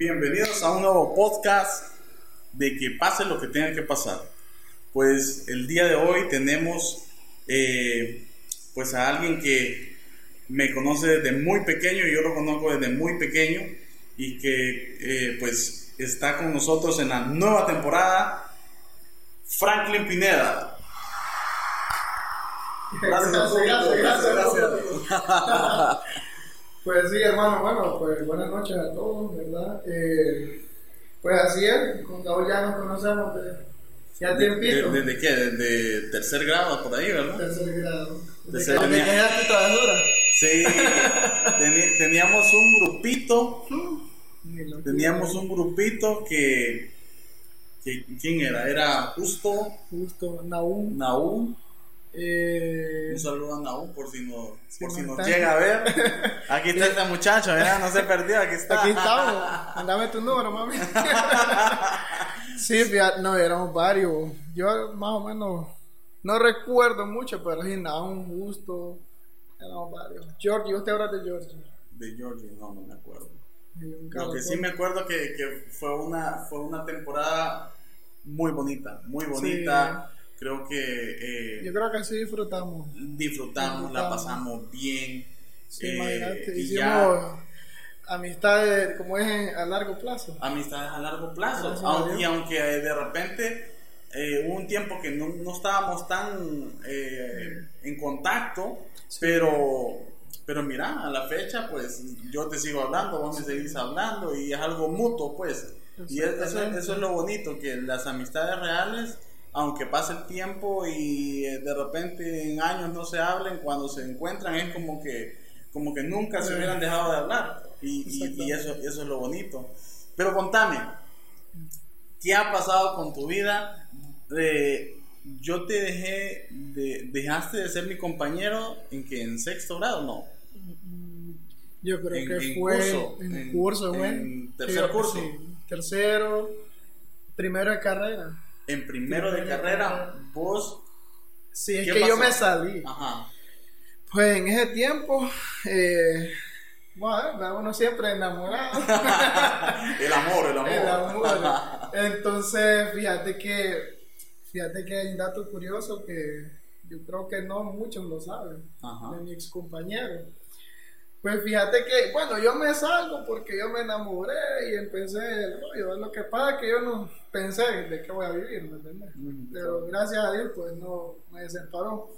Bienvenidos a un nuevo podcast de que pase lo que tenga que pasar. Pues el día de hoy tenemos eh, pues a alguien que me conoce desde muy pequeño y yo lo conozco desde muy pequeño y que eh, pues está con nosotros en la nueva temporada, Franklin Pineda. Gracias, gracias, gracias, gracias. Pues sí, hermano, bueno, pues buenas noches a todos, ¿verdad? Eh, pues así es, con Raúl ya nos conocemos de, ya tiempito. ¿Desde qué? Desde tercer grado, por ahí, ¿verdad? Tercer grado. ¿De tu travesura? Sí, teníamos un grupito, lo- teníamos un grupito que, que ¿quién era? Era Justo, Justo, Naum. Naúm, Eh, un saludo a Naúm por si, no, por si no nos llega a ver. Aquí está este muchacho, mira, no se perdió, aquí está. Aquí estamos. Andame tu número, mami. sí, fíjate, no, éramos varios. Yo más o menos no recuerdo mucho, pero sí, Naum, Justo, éramos varios. Georgie, ¿usted habla de Georgie? De Georgie, no, no me acuerdo. Lo que sí me acuerdo que, que fue, una, fue una temporada muy bonita, muy bonita. Creo que eh, Yo creo que sí disfrutamos. disfrutamos, la pasamos bien. Sí, eh, imagínate, y hicimos ya amistades, como es a largo plazo. amistades a largo plazo. A Aunque, y aunque de repente eh, hubo un tiempo que no, no estábamos tan eh, en contacto, pero, pero mira, a la fecha, pues yo te sigo hablando, vos me seguís hablando y es algo mutuo, pues. Y es- eso, eso es lo bonito, que las amistades reales, aunque pase el tiempo y eh, de repente en años no se hablen, cuando se encuentran es como que, como que nunca se hubieran dejado de hablar. Y, y- y eso, eso es lo bonito. Pero contame, ¿qué ha pasado con tu vida? Eh, yo te dejé, de, dejaste de ser mi compañero en que en sexto grado, no. Yo creo En- que en fue curso, en, en- curso, en güey. tercer Creo que curso. sí. Tercero, primero de carrera. En primero de carrera, vos, Sí, es ¿Qué que yo me salí. ajá, Pues en ese tiempo, eh, bueno, uno siempre enamorado. el amor, el amor. El amor. Entonces, fíjate que, fíjate que hay un dato curioso que yo creo que no muchos lo saben, Ajá. de mi ex compañero. Pues fíjate que, bueno, yo me salgo porque yo me enamoré y empecé el rollo. Lo que pasa es que yo no pensé de qué voy a vivir, ¿me entiendes? Ujú. Pero gracias a Dios, pues no me separó.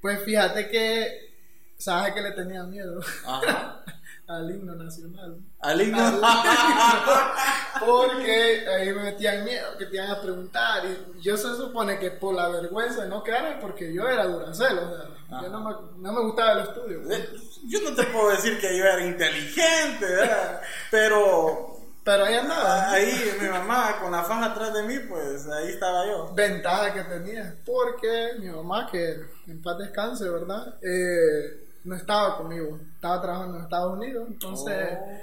Pues fíjate que, ¿sabes que le tenía miedo? Ajá. Al himno nacional. Al himno. Porque ahí me metían miedo, que te iban a preguntar. Y yo se supone que por la vergüenza de no quedarme, porque yo era duracel, o sea, yo no me, no me gustaba el estudio. Eh, Yo no te puedo decir que yo era inteligente, ¿verdad? pero Pero ahí andaba. ahí mi mamá con la faja atrás de mí, pues ahí estaba yo. Ventaja que tenía, porque mi mamá, que en paz descanse, ¿verdad? Eh, no estaba conmigo, estaba trabajando en Estados Unidos, entonces Oh.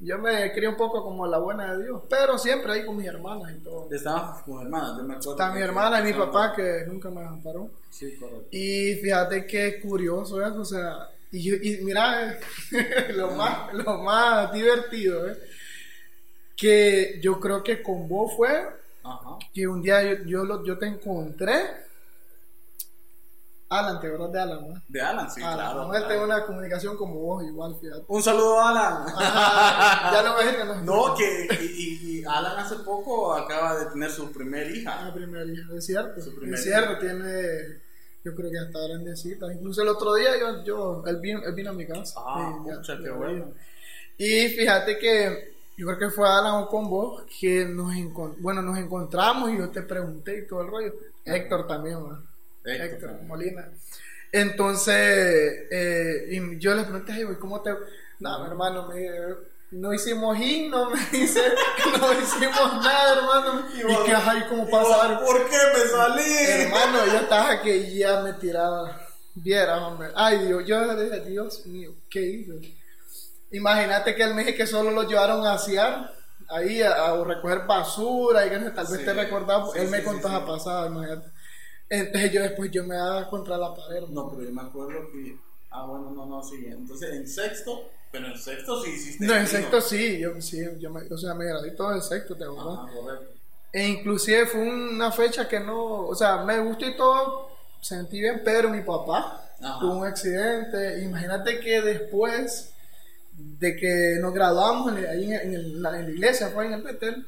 yo me crié un poco como la buena de Dios, pero siempre ahí con mis hermanas y todo. Estábamos con hermanas, yo me acuerdo. Está mi hermana y mi papá que nunca me amparó. Sí, correcto. Y fíjate qué curioso eso, o sea, y, yo- y mira, lo más, lo más divertido, ¿eh? que yo creo que con vos fue Ajá. que un día yo, yo, lo- yo te encontré, Alan, ¿te acuerdas de Alan? no? De Alan, sí, Alan, claro. con él tengo una comunicación como vos, igual, fíjate. Un saludo a Alan. Ajá, ya lo ves que no No, que y, Alan hace poco acaba de tener su primer hija. Ah, primer hijo, es cierto. Su primer Es cierto, tiene. Yo creo que hasta grandecita. Incluso el otro día yo, yo él, vino, él vino a mi casa. Ah, ya qué bueno. Y fíjate que yo creo que fue Alan o con vos que nos, bueno, nos encontramos y yo te pregunté y todo el rollo. Héctor también, ¿verdad? Héctor. Molina. Entonces, eh, y yo le pregunté, "Ay, güey, ¿cómo te.? No, mi hermano, me, no hicimos himno, me dice, no hicimos nada, hermano. Y Y, que, ay, ¿cómo pasa? ¿Por qué me salí? Hermano, yo estaba que ya me tiraba. Viera, hombre. Ay, Dios, yo dije, Dios mío, ¿qué hice? Imagínate que él me dijo que solo lo llevaron a asear, ahí a, a recoger basura, y que tal vez Sí. te recordaba, Sí, él me sí, contó esa pasada, imagínate. Entonces yo después yo me daba contra la pared. No, pero yo me acuerdo que. Ah, bueno, no, no, sí. Entonces, en sexto, Pero en sexto sí hiciste. No, en sexto sí, yo, sí, yo me, o sea, me gradué todo en sexto, ¿te acuerdas? Correcto. E inclusive fue una fecha que no, o sea, me gustó y todo, sentí bien, pero mi papá Ajá. tuvo un accidente. Imagínate que después de que nos graduamos en, ahí en, en el- la, en la iglesia, fue en el Betel,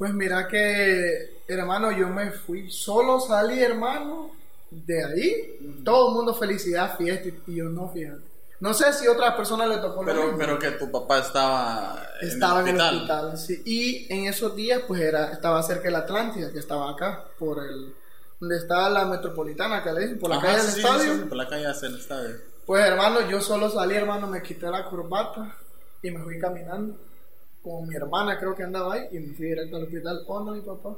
pues mira que, hermano, yo me fui, solo salí, hermano, de ahí, todo el mundo felicidad, fiesta, y yo no, fíjate. No sé si a otras personas le tocó lo Pero, mismo. pero que tu papá estaba en Estaba el en el hospital. hospital, sí. Y en esos días, pues era, estaba cerca de la Atlántida, que estaba acá, por el, donde está la metropolitana, que le dicen, por la Ajá, calle del sí, estadio. sí, por la calle hacia el estadio. Pues hermano, yo solo salí, hermano, me quité la corbata y me fui caminando. Con mi hermana creo que andaba ahí y me fui directo al hospital con mi papá.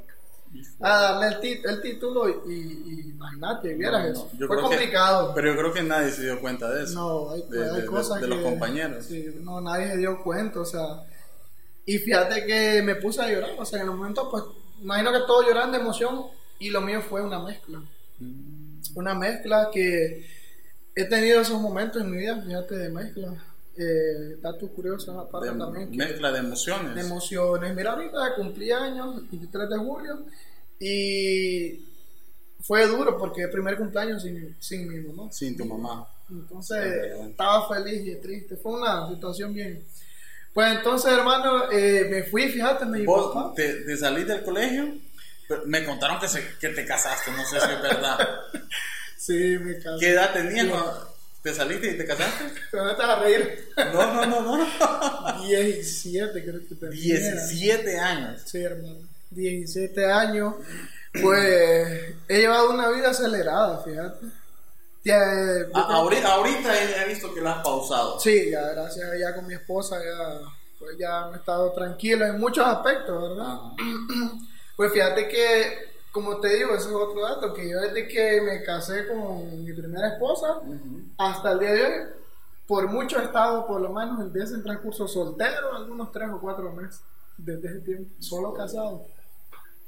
A darle el, el título y, y- imagínate, vieras No, eso. no, yo Fue que- complicado. pero yo creo que nadie se dio cuenta de eso. No, hay, de, hay de- de- cosas de que... los compañeros. Sí, no, nadie se dio cuenta, o sea... Y fíjate que me puse a llorar, o sea, en el momento, pues, imagino que todos lloran de emoción y lo mío fue una mezcla. Mm. Una mezcla que he tenido esos momentos en mi vida, fíjate, de mezcla. Eh, datos curiosos aparte De también. que- mezcla de emociones. de emociones. Mira, ahorita cumplí años, 23 de julio, y fue duro porque el primer cumpleaños sin, sin mi mamá. Sin tu mamá. Entonces estaba feliz y triste. Fue una situación bien. Pues entonces, hermano, eh, me fui, fíjate, me Vos papá. te, te saliste del colegio, me contaron que, se- que te casaste, no sé si es verdad. Sí, me casé. ¿Qué edad tenías. Te saliste y te casaste? Pero no te vas a reír. No, no, no, no. 17 creo que tenía. 17 años. Sí, hermano. 17 años. Pues he llevado una vida acelerada, fíjate. Ya, eh, yo A- creo- ahorita, ahorita he he visto que lo has pausado. Sí, ya gracias ya con mi esposa ya pues ya me he estado tranquilo en muchos aspectos, ¿verdad? Pues fíjate que, como te digo, ese es otro dato, que yo desde que me casé con mi primera esposa hasta el día de hoy, por mucho he estado por lo menos en ese transcurso soltero, algunos tres o cuatro meses, desde ese tiempo, solo casado.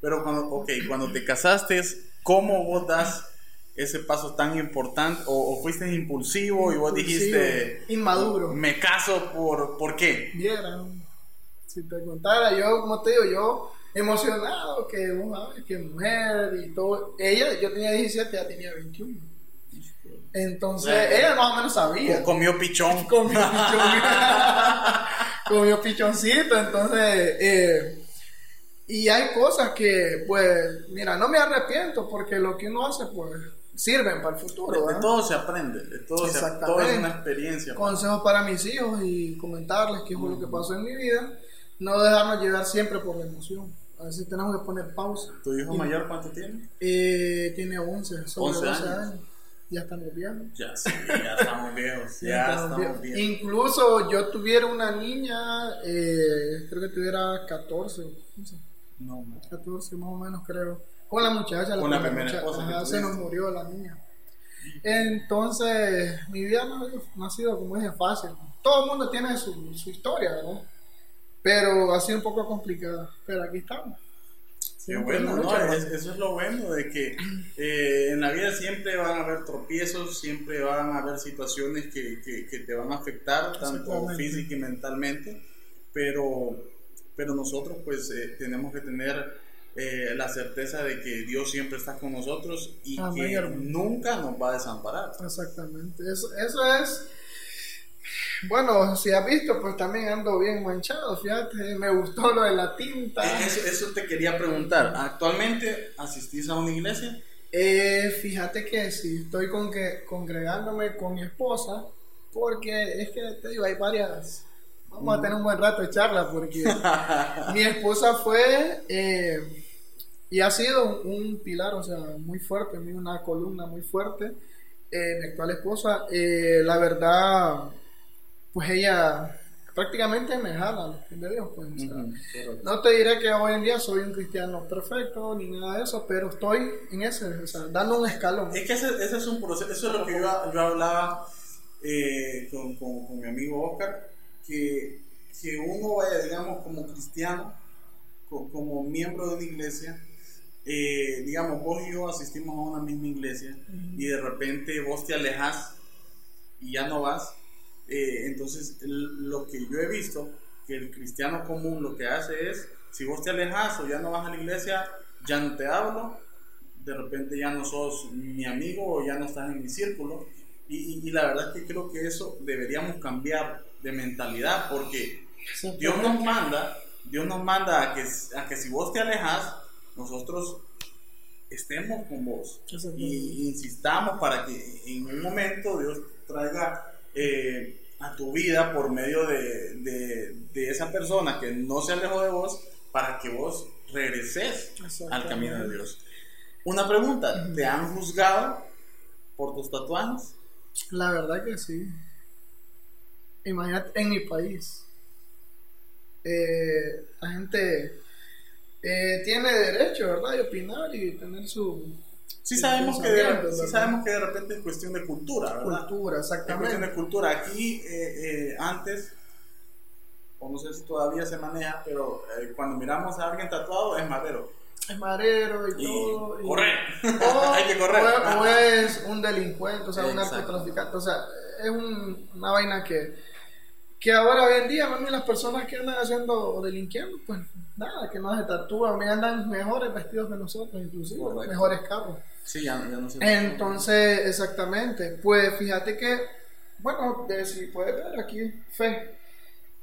Pero cuando, ok, cuando te casaste, ¿cómo vos das ese paso tan importante? ¿O, o fuiste impulsivo y vos dijiste, inmaduro. me caso por, ¿por qué? si te contara, yo, como te digo, yo emocionado, que, oh, ay, que mujer y todo. Ella, yo tenía 17, ella tenía 21. Entonces, Bueno. ella más o menos sabía. Co- Comió pichón. Comió pichón. Comió pichoncito, entonces. eh, y hay cosas que, pues, mira, no me arrepiento porque lo que uno hace, pues, sirven para el futuro. De, de todo se aprende, de todo, se, todo es una experiencia. consejos para mis hijos y comentarles qué fue lo que pasó en mi vida. No dejarnos llevar siempre por la emoción. A veces tenemos que poner pausa. ¿Tu hijo mayor cuánto tiene? Eh, tiene 11, sobre 11 12 años. años. Ya estamos viejos. Ya, sí, ya estamos viejos, Ya ya estamos estamos viejos. viejos. Incluso yo tuviera una niña, eh, creo que tuviera 14, no sé, No, no. 14 más o menos creo. Con la muchacha, Con la primera muchacha, esposa ajá, se nos murió la niña. Entonces, mi vida no, no ha sido como dije fácil. Todo el mundo tiene su, su historia, ¿verdad? Pero ha sido un poco complicada. Pero aquí estamos. Qué bueno, ¿no? Es- eso es lo bueno de que eh, en la vida siempre van a haber tropiezos, siempre van a haber situaciones que, que- que te van a afectar, tanto física y mentalmente, pero, pero nosotros pues eh, tenemos que tener eh, la certeza de que Dios siempre está con nosotros y Amén, que hermano. nunca nos va a desamparar. Exactamente. Eso, eso es. Bueno, si has visto, pues también ando bien manchado. Fíjate, me gustó lo de la tinta. Eh, Eso, eso te quería preguntar, ¿actualmente asistís a una iglesia? Eh, fíjate que sí, estoy con que, congregándome con mi esposa, porque es que te digo, hay varias. Vamos a tener un buen rato de charla, porque mi esposa fue eh, y ha sido un pilar, o sea, muy fuerte, una columna muy fuerte. Eh, mi actual esposa, eh, la verdad, pues ella prácticamente me jala, de Dios, pues. o sea, no te diré que hoy en día soy un cristiano perfecto ni nada de eso, pero estoy en ese, o sea, dando un escalón. Es que ese, ese es un proceso, eso es lo que yo, yo hablaba eh, con, con- con mi amigo Oscar, que, que uno vaya, digamos, como cristiano, co- como miembro de una iglesia, eh, digamos, vos y yo asistimos a una misma iglesia y de repente vos te alejas y ya no vas, Eh, entonces, lo que yo he visto, que el cristiano común lo que hace es, si vos te alejas o ya no vas a la iglesia, ya no te hablo, de repente ya no sos mi amigo o ya no estás en mi círculo. Y, y, la verdad es que creo que eso deberíamos cambiar de mentalidad porque Dios nos manda, Dios nos manda a que, a que si vos te alejas, nosotros estemos con vos. Y insistamos para que en un momento Dios traiga eh, a tu vida por medio de, de, de, esa persona que no se alejó de vos para que vos regreses al camino de Dios. Una pregunta, ¿te han juzgado por tus tatuajes? La verdad que sí. Imagínate, en mi país, eh, la gente eh, tiene derecho, ¿verdad?, de opinar y tener su... Sí sabemos, que de, sí sabemos que de repente es cuestión de cultura, ¿verdad? Cultura, exactamente. Es cuestión de cultura. Aquí, eh, eh, antes, o no sé si todavía se maneja, pero cuando miramos a alguien tatuado es madero. Es madero y, todo. Y, correr. Hay que correr. O, es un delincuente, o sea, un narcotraficante. O sea, es un, una vaina que, que ahora hoy en día, mami, las personas que andan haciendo o delinquiendo, pues nada, que no se tatúan, me andan mejores vestidos que nosotros, inclusive, mejores carros. Sí, ya, no sé. Entonces, exactamente, pues fíjate que, bueno, de, si puedes ver aquí, fe.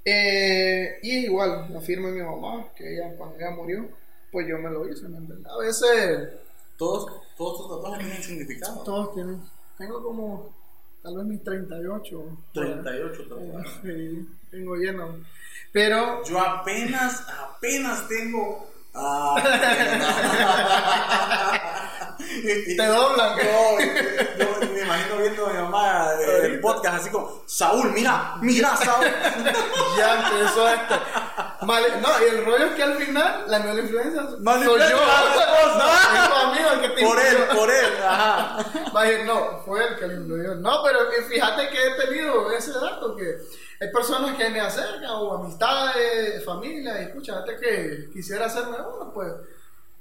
Eh, y igual, la firma de mi mamá, que ella cuando ella murió, pues yo me lo hice, ¿me? A veces... Todos, todos tus tatuajes tienen significado. Todos tienen. Tengo como, tal vez mis 38. 38 tatuajes. Sí, tengo lleno. Pero. Yo apenas, apenas tengo. Ah, te doblan. No, yo, me imagino viendo a mi mamá eh, el podcast así como, Saúl, mira, mira, Saúl. ya empezó esto. No, y el rollo es que al final la mejor influencia soy yo. No, es que te por él, por él, ajá. No, fue él que lo influyó. No, pero fíjate que he tenido ese dato que hay personas que me acercan o amistades, familia, y escucha, antes que quisiera hacerme uno, pues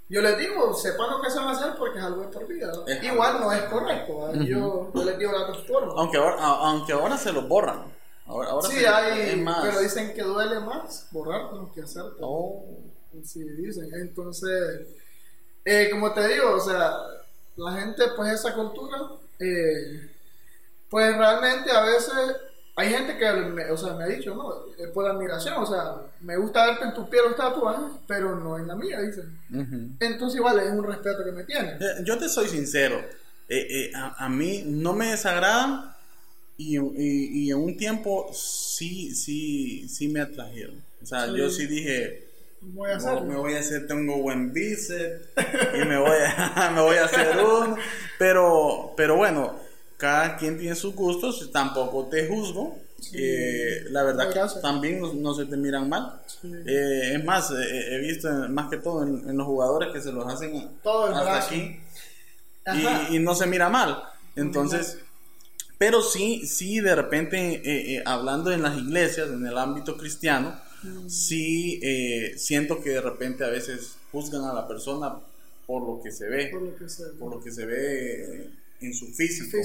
yo les digo, sepan lo que se van a hacer porque es algo de por vida. Igual no es correcto, yo, les digo la forma. Aunque ahora, aunque ahora se lo borran. Ahora, ahora sí, hay, pero dicen que duele más borrar que hacerte. Oh. Sí, dicen. Entonces, eh, como te digo, o sea, la gente, pues esa cultura, eh, pues realmente a veces hay gente que me, o sea, me ha dicho, no, es por admiración, o sea, me gusta verte en tu piel los tatuajes, pero no en la mía, dicen. Entonces, igual es un respeto que me tiene. Eh, yo te soy sincero, eh, eh, a, a, mí no me desagradan y, y, y, en un tiempo sí, sí, sí me atrajeron. O sea, yo sí dije, voy a hacer. me voy a hacer, tengo buen bíceps y me voy a, me voy a hacer uno, pero, pero bueno cada quien tiene sus gustos, tampoco te juzgo. Eh, la verdad que también no, se te miran mal. Eh, es más, eh, he visto más que todo en, los jugadores que se los hacen todo hasta aquí y, no se mira mal. Entonces, pero sí, sí, de repente, hablando en las iglesias, en el ámbito cristiano, mm. sí siento que de repente a veces juzgan a la persona por lo que se ve, por lo que se ve, por lo que se ve en su físico.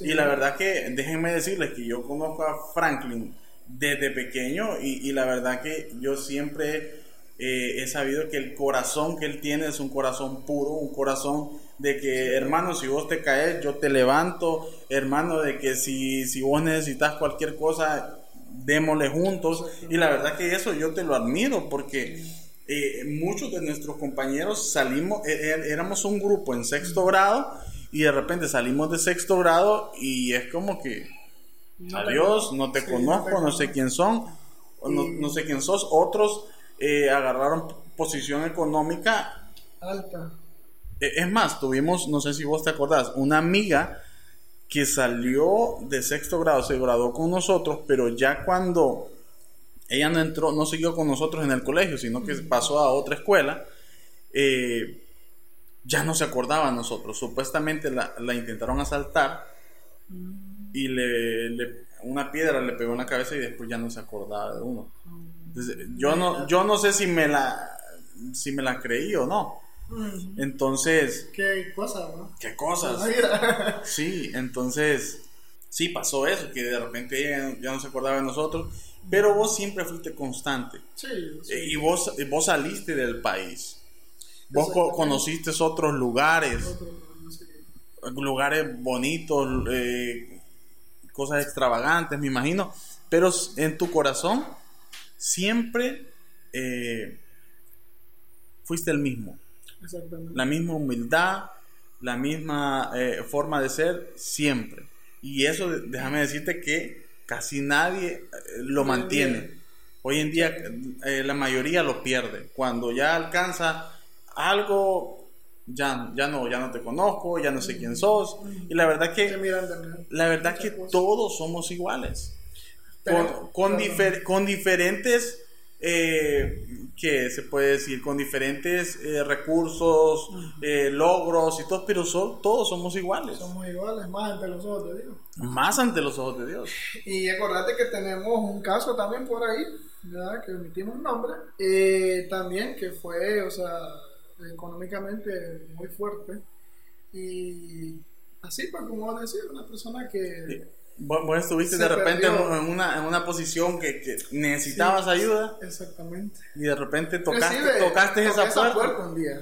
Y la verdad que déjenme decirles que yo conozco a Franklin desde pequeño y, la verdad que yo siempre eh, he sabido que el corazón que él tiene es un corazón puro, un corazón de que hermano si vos te caes yo te levanto, hermano de que si, si vos necesitas cualquier cosa démosle juntos y la verdad que eso yo te lo admiro porque eh, muchos de nuestros compañeros salimos, e, e, éramos un grupo en sexto grado y de repente salimos de sexto grado y es como que, adiós, no te conozco, no, sé quién son, no, sé quién sos. Otros eh, agarraron posición económica alta. E, es más, tuvimos, no sé si vos te acordás, una amiga que salió de sexto grado, se graduó con nosotros, pero ya cuando ella no entró, no siguió con nosotros en el colegio, sino que pasó a otra escuela, eh, ya no se acordaba a nosotros. Supuestamente la, intentaron asaltar y le, una piedra le pegó en la cabeza y después ya no se acordaba de uno. yo no, yo no sé si me la, si me la creí o no. Entonces. Qué cosa, ¿no? Qué cosas. Sí, entonces. sí pasó eso, que de repente ella ya no se acordaba de nosotros, pero vos siempre fuiste constante. Sí, Eh, sí. Y vos, vos saliste del país. Vos conociste otros lugares, Otro, no sé qué. lugares bonitos, eh, cosas extravagantes, me imagino. Pero en tu corazón siempre eh, fuiste el mismo. La misma humildad, la misma eh, forma de ser, siempre. Y eso, déjame decirte que casi nadie eh, lo mantiene. Hoy en día eh, la mayoría lo pierde. Cuando ya alcanza algo, ya, ya, no, ya no te conozco, ya no sé quién sos. Y la verdad que, la verdad que todos somos iguales. Con, con, difer- con diferentes, eh, ¿qué se puede decir? Con diferentes eh, recursos, eh, logros y todo, pero so- todos somos iguales. Somos iguales, más ante los ojos de Dios. Más ante los ojos de Dios. Y acordate que tenemos un caso también por ahí, ¿verdad? que omitimos nombre, eh, también que fue, o sea, económicamente muy fuerte. Y así, pues, como vos decís, una persona que... Vos, vos estuviste Se de repente en, una, en una posición que, que necesitabas Sí, ayuda Exactamente. y de repente tocaste, tocaste toqué esa puerta. un día.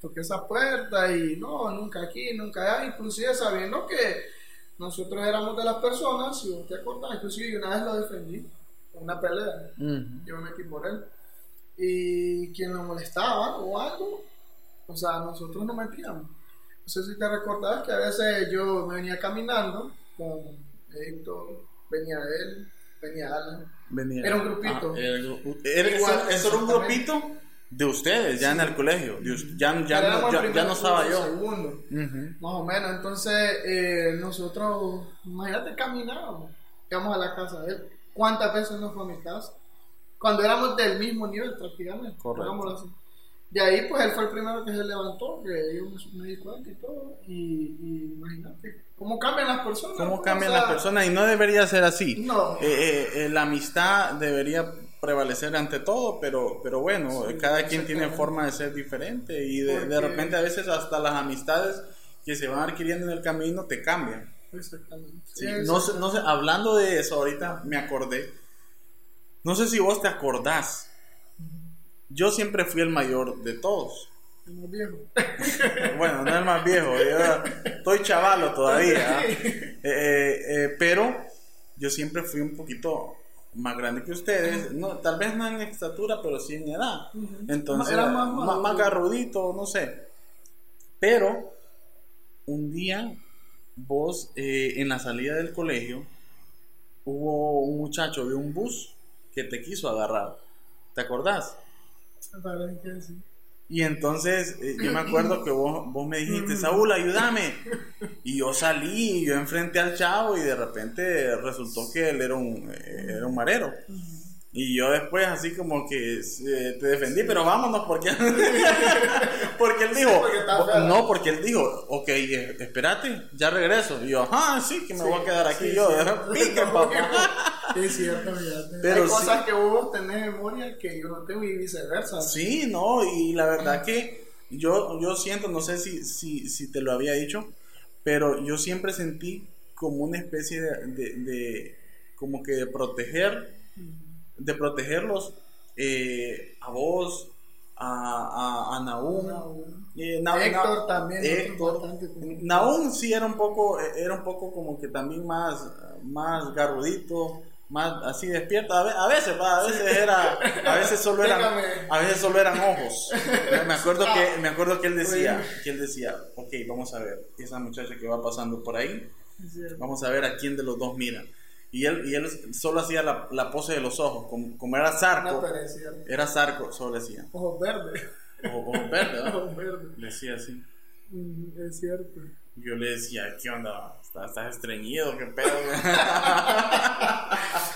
Toqué esa puerta y no, nunca aquí, nunca allá. Inclusive sabiendo que nosotros éramos de las personas, si vos te acordás, inclusive una vez lo defendí en una pelea. Yo me metí por él. Y quien lo molestaba o algo, o sea, nosotros nos metíamos. No sé si te recordás que a veces yo me venía caminando con Héctor, venía él, venía Alan. Venía. Era un grupito. Ah, era el gru- era- Igual, eso, eso era un grupito de ustedes, ya en el colegio. de ya, ya, no, ya, no estaba yo. Segundo. Más o menos, entonces eh, nosotros, imagínate, caminábamos, íbamos a la casa de él. ¿Cuántas veces no fue a mi casa? Cuando éramos del mismo nivel prácticamente. Correcto. así. De ahí, pues él fue el primero que se levantó, que yo me, me di cuenta y todo. Y, y imagínate, ¿cómo cambian las personas? ¿Cómo O cambian sea, las personas? Y no debería ser así. No. Eh, eh, eh, la amistad debería prevalecer ante todo, pero, pero bueno, Sí, cada quien tiene forma de ser diferente y de, de repente a veces hasta las amistades que se van adquiriendo en el camino te cambian. Exactamente. Sí, Sí, no, sé, no sé, hablando de eso, ahorita me acordé. No sé si vos te acordás. Yo siempre fui el mayor de todos. el más viejo. Bueno, no el más viejo, yo estoy chavalo todavía. Eh, eh, eh, pero yo siempre fui un poquito más grande que ustedes. No, tal vez no en estatura, pero sí en edad. Entonces, Era más más, maduro. más garrudito, no sé. Pero un día, vos eh, en la salida del colegio, hubo un muchacho de un bus que te quiso agarrar. ¿Te acordás? Parece que sí. Y entonces eh, yo me acuerdo que vos, vos me dijiste, Saúl, ayúdame. Y yo salí, yo enfrenté al chavo y de repente resultó que él era un, eh, era un marero. Y yo después así como que eh, te defendí, pero vámonos porque, porque él dijo, porque está feo. no, porque él dijo, ok, eh, espérate, ya regreso. Y yo, ajá, sí, que me voy a quedar aquí. Sí, yo, sí. pique, papá. Es cierto, fíjate. Pero Hay sí. cosas que vos tenés memoria que yo no tengo y viceversa. Sí, no, y la verdad que yo, yo siento, no sé si, si, si te lo había dicho, pero yo siempre sentí como una especie de, de- de- como que de proteger, de protegerlos eh, a vos, a, a, a Nahum. Nahum. eh, Na- Héctor Na- también, Héctor. Nahum sí era un poco, era un poco como que también más, más garrudito, más así despierto. A ve- a veces, a veces era, a veces solo eran, a veces solo eran ojos. Me acuerdo que, me acuerdo que él decía, que él decía, ok, vamos a ver, esa muchacha que va pasando por ahí, vamos a ver a quién de los dos mira. Y él, y él solo hacía la, la pose de los ojos, como, como era Zarco, era Zarco, solo decía, Ojos verdes. ojos verdes, ¿verdad? Ojos verdes. Le decía así. Mm, Es cierto. Yo le decía, ¿qué onda? ¿Estás, estreñido? ¿Qué pedo?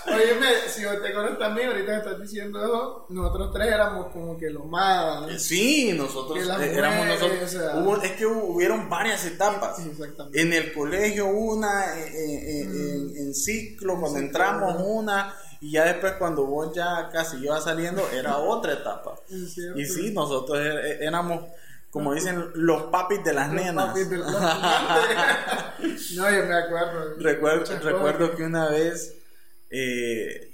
Óyeme, si vos te acuerdas también, ahorita que estás diciendo eso, nosotros tres éramos como que los más. sí, nosotros eh, éramos nosotros. o sea. Hubo- es que hubo- hubieron varias etapas. Exactamente. En el colegio una, eh, eh, eh, en, en ciclo, cuando entramos una, y ya después cuando vos ya casi ibas saliendo, era otra etapa. Y sí, nosotros é- éramos, como dicen los papis de las Los nenas. papis de la- no, yo me acuerdo. Recuerdo, recuerdo que una vez eh,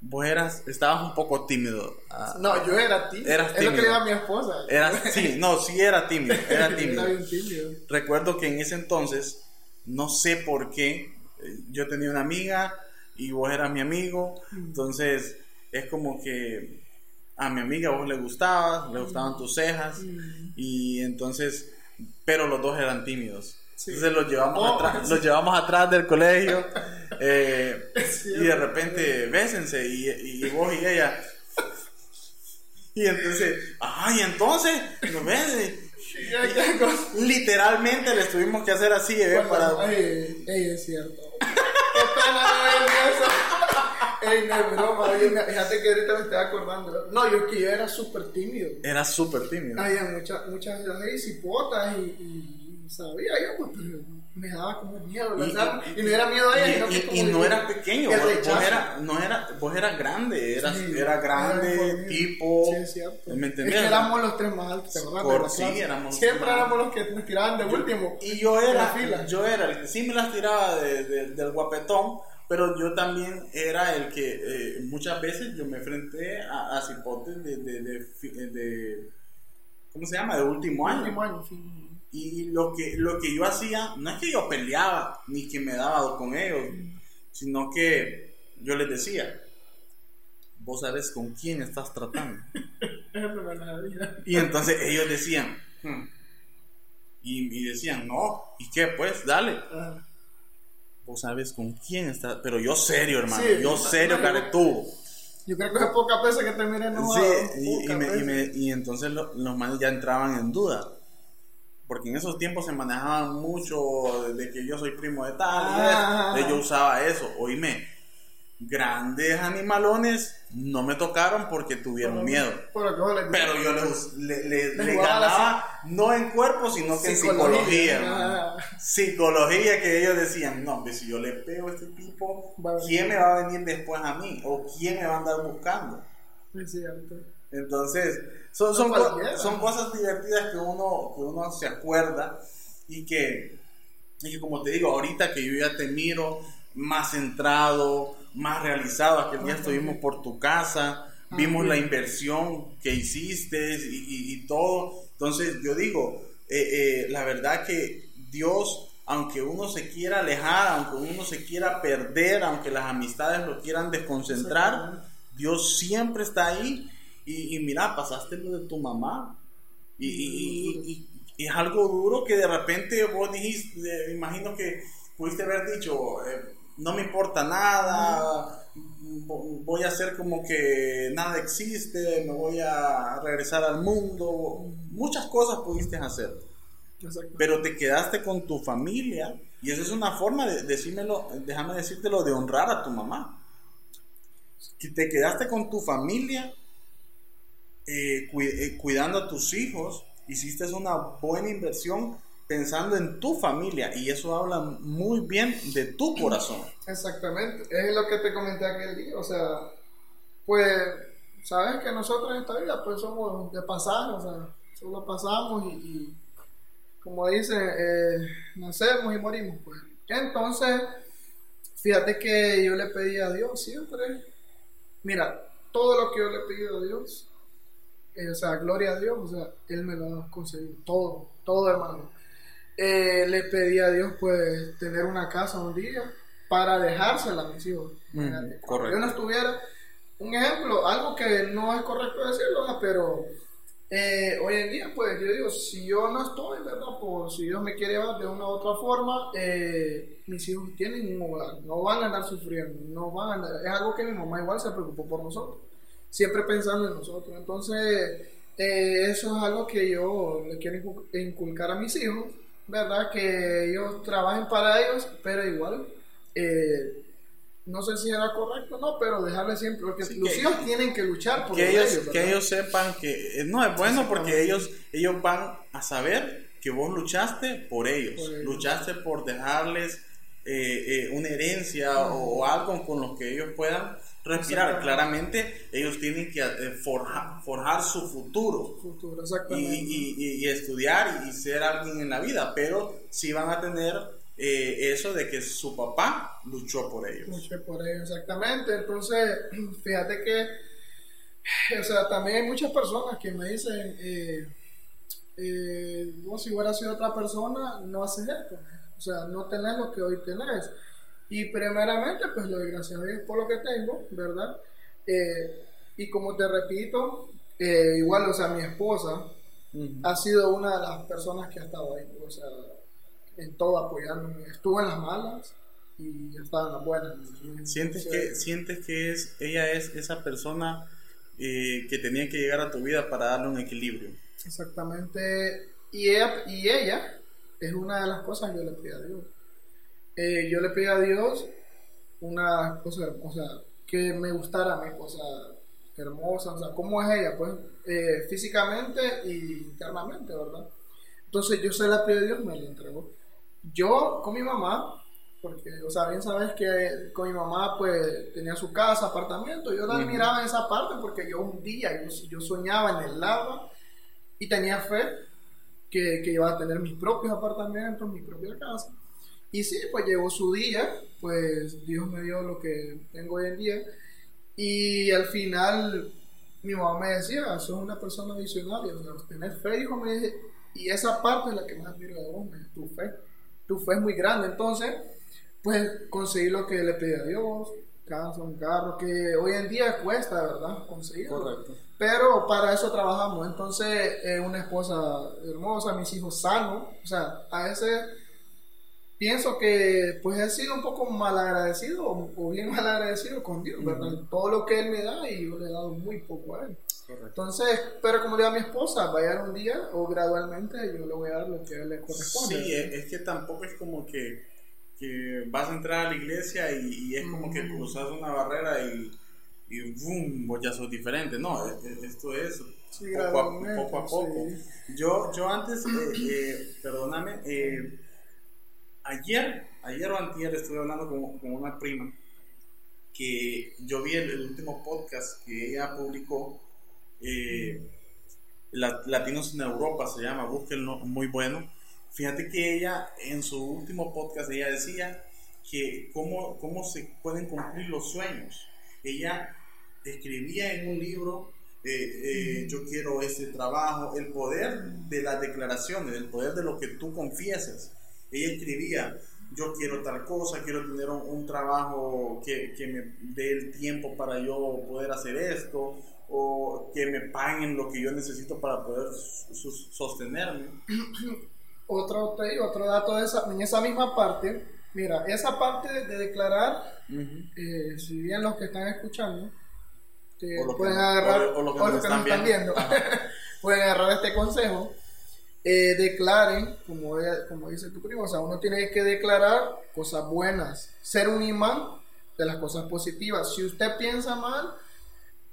vos eras, estabas un poco tímido. ah, No, yo era tímido. Eras Es lo que tímido. le iba a mi esposa. Eras, sí, no, sí era tímido, era tímido. Era tímido. Recuerdo que en ese entonces, no sé por qué, eh, yo tenía una amiga y vos eras mi amigo, entonces es como que a mi amiga vos le gustabas, le gustaban tus cejas y entonces, pero los dos eran tímidos. Sí. Entonces los llevamos, Oh, atrás, sí. los llevamos atrás del colegio eh, y de repente bésense y, y vos y ella. Y entonces, ay, entonces, nos con- Literalmente les tuvimos que hacer así, ¿eh? Bueno, Para... Ey, ey, es cierto. Qué pena no ver eso. Ey, no es broma. Oye, fíjate que ahorita me estoy acordando. No, yo es que yo era súper tímido. Era súper tímido. Había muchas, muchas cipotas y, y, y sabía yo, pues, pero me daba como miedo, Y- ¿verdad? y- no era miedo a ella, Y, y- no era pequeño, vos, vos era, no era, vos eras grande, eras, Sí, era grande, era tipo. Sí, es cierto. ¿Me Es entendés? que éramos los tres más altos, de Por- sí, éramos Siempre más éramos los que nos tiraban de último. Y yo era, yo era el que sí me las tiraba de- de- del guapetón, pero yo también era el que eh, muchas veces yo me enfrenté a, a cipotes de, de, de, de- ¿cómo se llama? De último año. Último año, sí. Y lo que, lo que yo hacía, no es que yo peleaba ni que me daba con ellos, sino que yo les decía, vos sabes con quién estás tratando. Y entonces ellos decían, "Hmm". y, y decían, no, ¿y qué? Pues dale. Vos sabes con quién estás, pero yo serio, hermano, Sí, yo serio, no, caretubo. Yo creo que es pocas veces que te miren enojado. Sí, y, y me- y me- y entonces lo- los manes ya entraban en duda. Porque en esos tiempos se manejaban mucho de que yo soy primo de tal, y Ah. Entonces yo usaba eso. Oíme, grandes animalones no me tocaron porque tuvieron miedo. Pero, Pero yo les, le, Les la ganaba no en cuerpo, sino que en psicología. Psicología que ellos decían, no, hombre, si yo le pego a este tipo, ¿quién me va a venir después a mí? ¿O quién me va a andar buscando? Es cierto. Entonces, son, son, No co- cualquiera. son cosas divertidas que uno, que uno se acuerda y que, y que, como te digo, ahorita que yo ya te miro más centrado, más realizado, aquel día estuvimos por tu casa, vimos sí. la inversión que hiciste y, y- y todo. Entonces, yo digo, eh, eh, la verdad que Dios, aunque uno se quiera alejar, aunque uno se quiera perder, aunque las amistades lo quieran desconcentrar. Dios siempre está ahí. Y, y mira, pasaste lo de tu mamá. Y, y- y- y- y es algo duro que de repente vos dijiste, eh, imagino que pudiste haber dicho, eh, no me importa nada, vo- voy a hacer como que nada existe, me voy a regresar al mundo. Muchas cosas pudiste hacer pero te quedaste con tu familia y esa es una forma de decírmelo, déjame decírtelo, de honrar a tu mamá. Que te quedaste con tu familia, eh, eh, cuidando a tus hijos, hiciste una buena inversión pensando en tu familia y eso habla muy bien de tu corazón. Exactamente. Es lo que te comenté aquel día. O sea, pues, sabes que nosotros en esta vida, pues somos de pasar, o sea, solo pasamos y, como dicen, eh, nacemos y morimos, pues. Entonces, fíjate que yo le pedí a Dios siempre, mira, todo lo que yo le he pedido a Dios, eh, o sea, gloria a Dios, o sea, Él me lo ha concedido, todo, todo hermano. Eh, le pedí a Dios pues tener una casa un día para dejársela a mis hijos. Cuando correcto. Yo no estuviera, un ejemplo, algo que no es correcto decirlo, ¿verdad? pero eh, hoy en día pues yo digo, si yo no estoy, ¿verdad? Por si Dios me quiere llevar de una u otra forma, eh, mis hijos tienen un hogar, no van a andar sufriendo, no van a andar, es algo que mi mamá igual se preocupó por nosotros, siempre pensando en nosotros, entonces eh, eso es algo que yo le quiero incu- inculcar a mis hijos, ¿verdad? Que ellos trabajen para ellos, pero igual, eh, no sé si era correcto o no, pero dejarle siempre, porque Sí, los que- hijos tienen que luchar por que ellos, ellos, que ellos sepan que eh, no es bueno porque ellos, ellos van a saber que vos luchaste por ellos, Por ellos. luchaste por dejarles eh, eh, una herencia o, algo con lo que ellos puedan respirar. Claramente ellos tienen que eh, forjar, forjar su futuro. Futuro, Y, exactamente. y- y- y estudiar y ser alguien en la vida, pero sí van a tener eh, eso de que su papá luchó por ellos. Luché por ello, exactamente. Entonces, fíjate que, o sea, también hay muchas personas que me dicen, eh, eh, si hubiera sido otra persona, no haces esto. O sea, no tenés lo que hoy tenés. Y primeramente, pues le doy gracias a Dios por lo que tengo, ¿verdad? Eh, y como te repito, eh, igual, o sea, mi esposa Ujú. ha sido una de las personas que ha estado ahí, o sea, en todo apoyándome. Estuvo en las malas y estaba en las buenas. ¿Sientes Entonces, que, sientes que es, ella es esa persona eh, que tenía que llegar a tu vida para darle un equilibrio? Exactamente. Y ella, y ella es una de las cosas que yo le pido a Dios. Eh, yo le pido a Dios una cosa, o sea, que me gustara mi esposa hermosa, o sea, cómo es ella, pues, eh, físicamente y internamente, ¿verdad? Entonces yo se la pido a Dios, me la entregó. Yo con mi mamá, porque, o sea, bien sabes que con mi mamá, pues, tenía su casa, apartamento, yo la admiraba en esa parte porque yo un día, yo, yo soñaba en el lava y tenía fe que, que iba a tener mis propios apartamentos, mi propia casa. Y sí, pues llegó su día, pues Dios me dio lo que tengo hoy en día. Y al final mi mamá me decía, sos una persona visionaria, o sea, tenés fe, hijo, me dice, y esa parte es la que más admiro de vos, me dice, tu fe. Tu fe es muy grande, entonces, pues conseguí lo que le pedí a Dios, casa, un carro, que hoy en día cuesta, ¿verdad? Conseguirlo. Correcto. Pero para eso trabajamos. Entonces, eh, una esposa hermosa, mis hijos sanos. O sea, a veces pienso que pues he sido un poco mal agradecido o, bien mal agradecido con Dios, ¿verdad? Todo lo que Él me da y yo le he dado muy poco a Él. Correcto. Entonces, pero como le digo a mi esposa, va a llegar un día o gradualmente yo le voy a dar lo que le corresponde. Sí, es, es que tampoco es como que, que vas a entrar a la iglesia y, y es como que Mm. cruzas una barrera y, y boom, vos ya sos diferente. No, e- e- esto es Sí, poco, a, poco a poco. sí. Yo, yo antes, eh, eh, perdóname, eh, ayer, ayer o antier estuve hablando con, una prima que yo vi el, el último podcast que ella publicó, eh, La- Latinos en Europa se llama, búsquenlo, muy bueno. Fíjate que ella en su último podcast ella decía que cómo, cómo se pueden cumplir los sueños. Ella escribía en un libro, eh, eh, yo quiero este trabajo, el poder de las declaraciones, el poder de lo que tú confiesas. Ella escribía, yo quiero tal cosa, quiero tener un, un trabajo que, que me dé el tiempo para yo poder hacer esto, o que me paguen lo que yo necesito para poder sostenerme. Otro, otro dato de esa, en esa misma parte, mira, esa parte de, de declarar eh, si bien los que están escuchando que pueden agarrar o- o los que o nos los que nos están están viendo, pueden agarrar este consejo eh, declaren como, ella- como dice tu primo o sea uno tiene que declarar cosas buenas ser un imán de las cosas positivas. Si usted piensa mal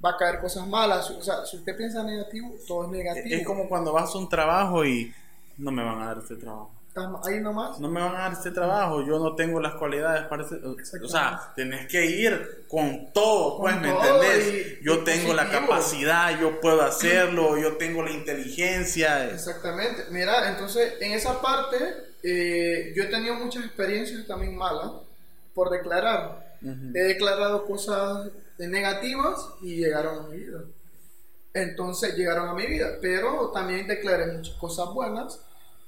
va a caer cosas malas. O sea si usted piensa negativo todo es negativo. Es como cuando vas a un trabajo y no me van a dar este trabajo. Estás ahí nomás No me van a dar este trabajo, yo no tengo las cualidades para este... O sea, tenés que ir con todo, Con pues, ¿me todo entendés? y- yo y tengo la capacidad, yo puedo hacerlo, yo tengo la inteligencia. Exactamente. Mira, entonces en esa parte eh, yo he tenido muchas experiencias también malas por declarar. He declarado cosas negativas y llegaron a mi vida. Entonces llegaron a mi vida, pero también declaré muchas cosas buenas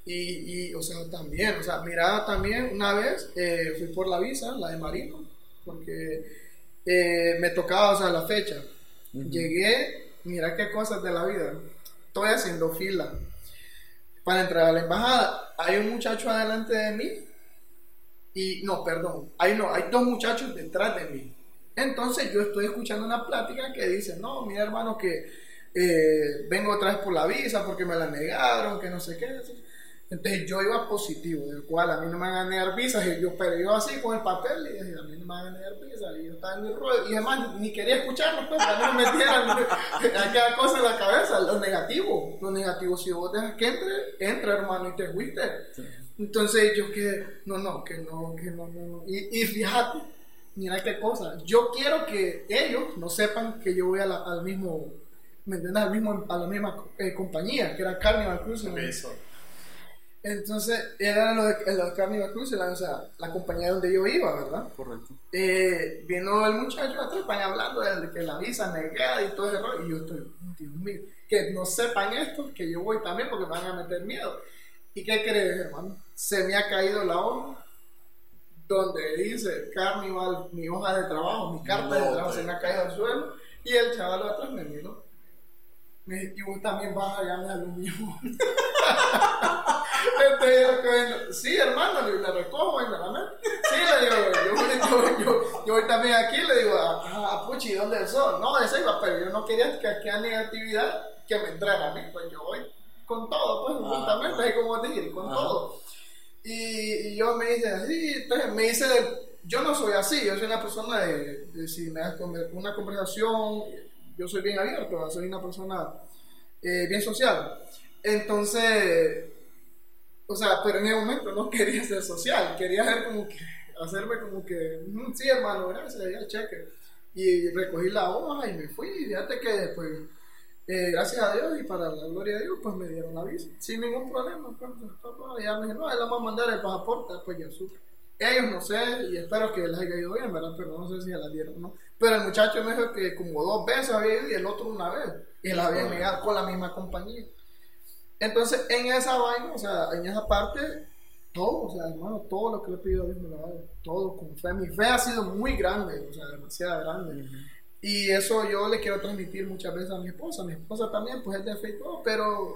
y, y, o sea, también, o sea, mira, también una vez eh, fui por la visa, la de Marino, porque eh, me tocaba, o sea, la fecha. Llegué, mira qué cosas de la vida. Estoy haciendo fila para entrar a la embajada. Hay un muchacho adelante de mí y no, perdón, hay no, hay dos muchachos detrás de mí. Entonces yo estoy escuchando una plática que dice, no, mira hermano que eh, vengo otra vez por la visa porque me la negaron, que no sé qué. Entonces yo iba positivo, del cual a mí no me van a negar visas, y yo, pero yo así con el papel y dije, a mí no me van a negar visas, y yo estaba en mi rollo, y además ni quería escucharlo, pues, para no me metieran aquella cosa en la cabeza, lo negativo, lo negativo, si vos dejas que entre, entra hermano y te fuiste. Entonces yo que, no, no, que no, que no, no, no. Y, y fíjate mira qué cosa, yo quiero que ellos no sepan que yo voy a la- al mismo, ¿me entiendes? Al mismo, a la misma eh, compañía, que era Carnival Cruise. Entonces, era lo de, lo de Carnival Cruise o sea, la compañía donde yo iba, ¿verdad? Correcto. Eh, vino el muchacho atrás, hablando de que la visa negada y todo ese rollo, y yo estoy, Dios mío, que no sepan esto, que yo voy también porque me van a meter miedo. ¿Y qué crees, hermano? Se me ha caído la hoja donde dice Carnival, mi hoja de trabajo, mi carta de trabajo, pues. se me ha caído al suelo, y el chaval atrás me miró. Me dijo, y vos también vas a llamar lo mismo. Entonces sí, hermano, le, le recojo y me la meto. Sí, le digo, yo, yo, yo, yo voy también aquí, le digo, a, a Puchi, ¿dónde es sol? No, ese iba, pero yo no quería que aquella negatividad que me entrara a mí, pues yo voy con todo, pues, Ah, justamente, pues. así como dije, con Ajá. todo. Y, y yo me dice así, entonces me dice, yo no soy así, yo soy una persona de, de si me das una conversación, yo soy bien abierto, soy una persona eh, bien social. Entonces, o sea, pero en ese momento no quería ser social, quería ser como que, hacerme como que, "Mm, sí hermano, gracias, ya cheque. Y recogí la hoja y me fui, y fíjate que después, eh, gracias a Dios y para la gloria de Dios, pues me dieron la visa, sin ningún problema. Pues, ya me dijeron, no, él vamos a mandar el pasaporte, pues ya supe. Ellos no sé, y espero que les haya ido bien, ¿verdad? Pero no sé si se la dieron o no. Pero el muchacho me dijo que como dos veces había ido y el otro una vez. Y la había negado con la misma compañía. Entonces, en esa vaina, o sea, en esa parte, todo, o sea, hermano, todo lo que le he pedido a Dios me lo ha dado. Todo con fe. Mi fe ha sido muy grande, o sea, demasiado grande. Y eso yo le quiero transmitir muchas veces a mi esposa. Mi esposa también, pues es de fe y todo, pero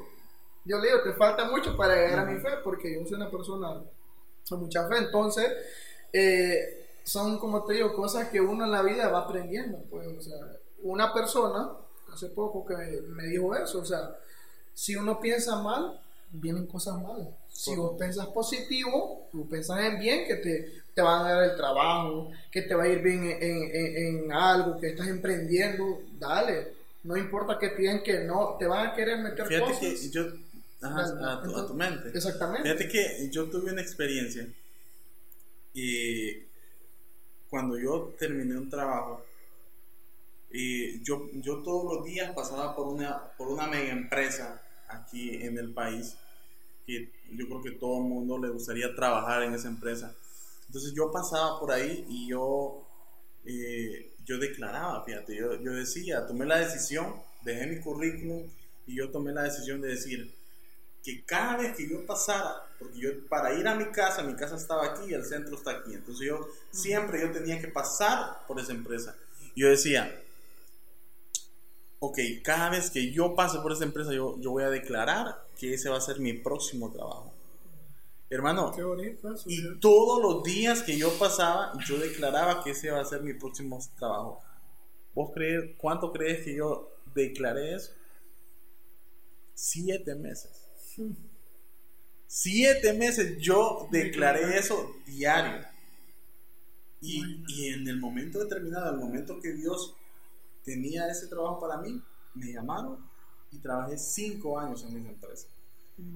yo le digo, te falta mucho para llegar a mi fe, porque yo soy una persona con mucha fe. Entonces, eh, son, como te digo, cosas que uno en la vida va aprendiendo. Pues, o sea, una persona, hace poco que me dijo eso, o sea, si uno piensa mal, vienen cosas malas. Si vos pensas positivo, tú pensas en bien, que te, te van a dar el trabajo, que te va a ir bien en, en- en algo, que estás emprendiendo, dale. No importa que digan que no, te van a querer meter Fíjate cosas. que yo. Ajá, a, tu, a tu mente. Exactamente. Fíjate que yo tuve una experiencia y cuando yo terminé un trabajo, y yo, yo todos los días pasaba por una, por una mega empresa aquí en el país, que yo creo que todo el mundo le gustaría trabajar en esa empresa. Entonces yo pasaba por ahí y yo, eh, yo declaraba, fíjate, yo, yo decía, tomé la decisión, dejé mi currículum y yo tomé la decisión de decir, que cada vez que yo pasara, porque yo para ir a mi casa, mi casa estaba aquí y el centro está aquí, entonces yo siempre yo tenía que pasar por esa empresa. Yo decía, ok, cada vez que yo pase por esa empresa, yo, yo voy a declarar que ese va a ser mi próximo trabajo. Hermano, Qué bonito eso. y todos los días que yo pasaba, yo declaraba que ese va a ser mi próximo trabajo. ¿Vos crees, cuánto crees que yo declaré eso? Siete meses. Siete meses yo declaré eso diario. Y, y en el momento determinado, el momento que Dios tenía ese trabajo para mí, me llamaron y trabajé cinco años en esa empresa.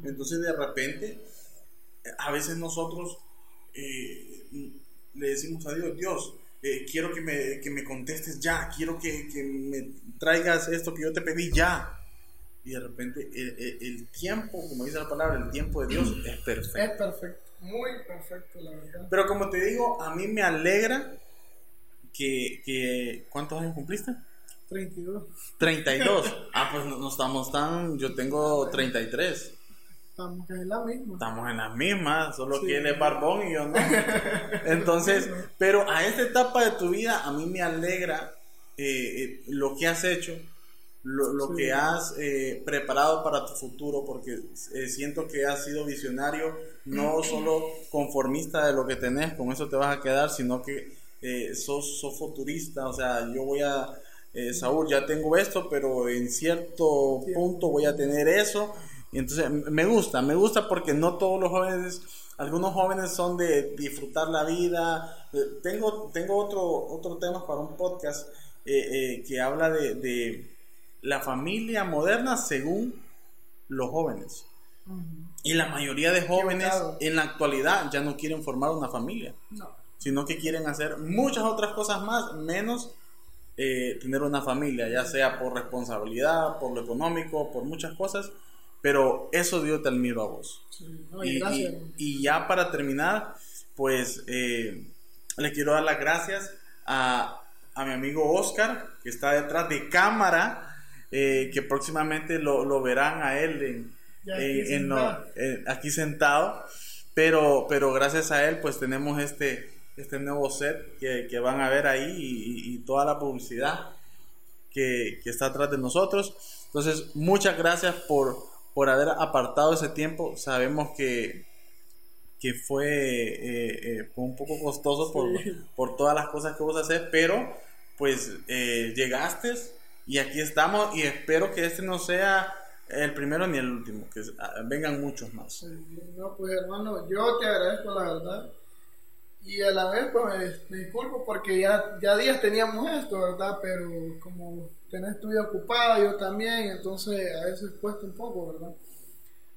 Entonces de repente, a veces nosotros eh, le decimos a Dios, Dios, eh, quiero que me, que me contestes ya, quiero que, que me traigas esto que yo te pedí ya. Y de repente el, el- el tiempo, como dice la palabra, el tiempo de Dios es perfecto. Es perfecto, muy perfecto, la verdad. Pero como te digo, a mí me alegra que, que ¿cuántos años cumpliste? 32. 32. Ah, pues no, no estamos tan, yo tengo 33. Estamos en la misma. Estamos en las mismas, solo Sí. que él es barbón y yo no. Entonces, pero a esta etapa de tu vida, a mí me alegra eh, eh, lo que has hecho, lo, lo Sí. que has eh, preparado para tu futuro, porque eh, siento que has sido visionario, no solo conformista de lo que tenés, con eso te vas a quedar, sino que eh, sos, sos futurista, o sea, yo voy a, eh, Saúl, ya tengo esto, pero en cierto punto voy a tener eso. Y entonces me gusta, me gusta porque no todos los jóvenes, algunos jóvenes son de disfrutar la vida. Eh, Tengo, tengo otro, otro tema para un podcast eh, eh, que habla de, de la familia moderna según los jóvenes. Ujú. Y la mayoría de jóvenes en la actualidad ya no quieren formar una familia. No. sino que quieren hacer muchas otras cosas más, menos eh, tener una familia, ya sea por responsabilidad, por lo económico, por muchas cosas, pero eso Dios te admiro a vos. y, ya para terminar, pues eh, le quiero dar las gracias a, mi amigo Oscar, que está detrás de cámara, eh, que próximamente lo, verán a él en, aquí, sentado. Pero, pero gracias a él, pues tenemos este, este nuevo set que, van a ver ahí y, toda la publicidad que, está atrás de nosotros. Entonces, muchas gracias por, por haber apartado ese tiempo. Sabemos que, que fue eh, eh, un poco costoso por, por, todas las cosas que vos haces, pero pues eh, llegaste y aquí estamos y espero que este no sea el primero ni el último, que vengan muchos más. no, pues hermano, yo te agradezco la verdad y a la vez, pues me, disculpo porque ya, ya días teníamos esto, ¿verdad? Pero como tenés tu vida ocupada, yo también, entonces a veces cuesta un poco, ¿verdad?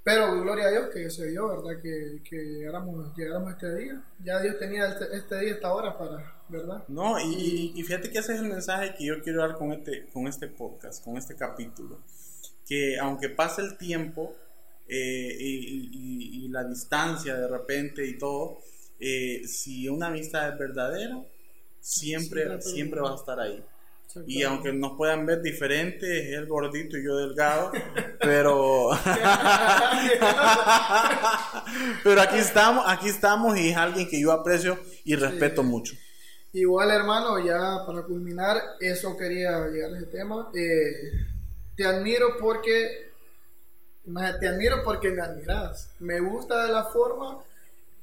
Pero gloria a Dios que se dio, ¿verdad? Que, que llegáramos, llegáramos este día. Ya Dios tenía este, este, día, esta hora para, ¿verdad? No, y, y, fíjate que ese es el mensaje que yo quiero dar con este, con este podcast, con este capítulo. Que aunque pase el tiempo eh, y, y la distancia de repente y todo, eh, si una amistad es verdadera, siempre, siempre va a estar ahí. Y aunque nos puedan ver diferentes, él gordito y yo delgado, pero pero aquí estamos, aquí estamos y es alguien que yo aprecio y respeto mucho. Igual hermano, ya para culminar, eso quería llegar a ese tema. Eh, te admiro porque te admiro porque me admiras. Me gusta de la forma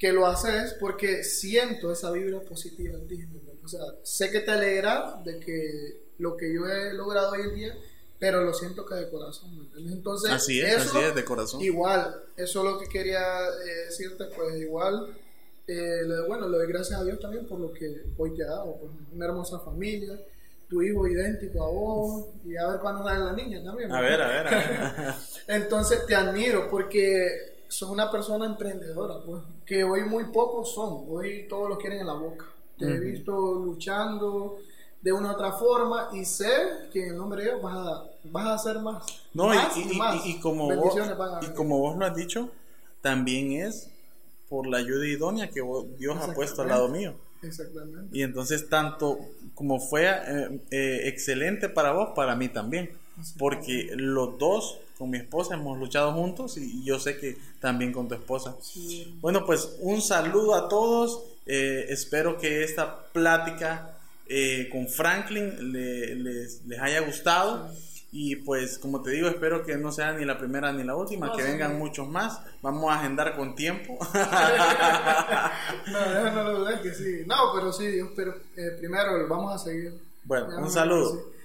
que lo haces porque siento esa vibra positiva en ti. O sea, sé que te alegra de que lo que yo he logrado hoy en día, pero lo siento que de corazón. Entonces, así es, así es, de corazón. Igual, eso es lo que quería eh, decirte, pues igual, eh, bueno, le doy gracias a Dios también por lo que hoy te ha dado, pues, una hermosa familia, tu hijo idéntico a vos, y a ver cuándo sale la niña también. A ver, a ver, a ver. Entonces te admiro porque sos una persona emprendedora, pues, que hoy muy pocos son, hoy todos lo quieren en la boca. Te he visto luchando de una u otra forma y sé que en el nombre de Dios vas a, vas a hacer más. No, y, como vos, y como vos lo has dicho, también es por la ayuda idónea que Dios ha puesto al lado mío. Exactamente. Y entonces tanto como fue eh, eh, excelente para vos, para mí también. Porque los dos con mi esposa, hemos luchado juntos y, yo sé que también con tu esposa. Bueno, pues un saludo a todos. Eh, espero que esta plática eh, con Franklin les, haya gustado. Y pues, como te digo, espero que no sea ni la primera ni la última, que vengan muchos más. Vamos a agendar con tiempo. no, no, no, que sí. No, pero sí, pero eh, primero vamos a seguir. Bueno, un saludo.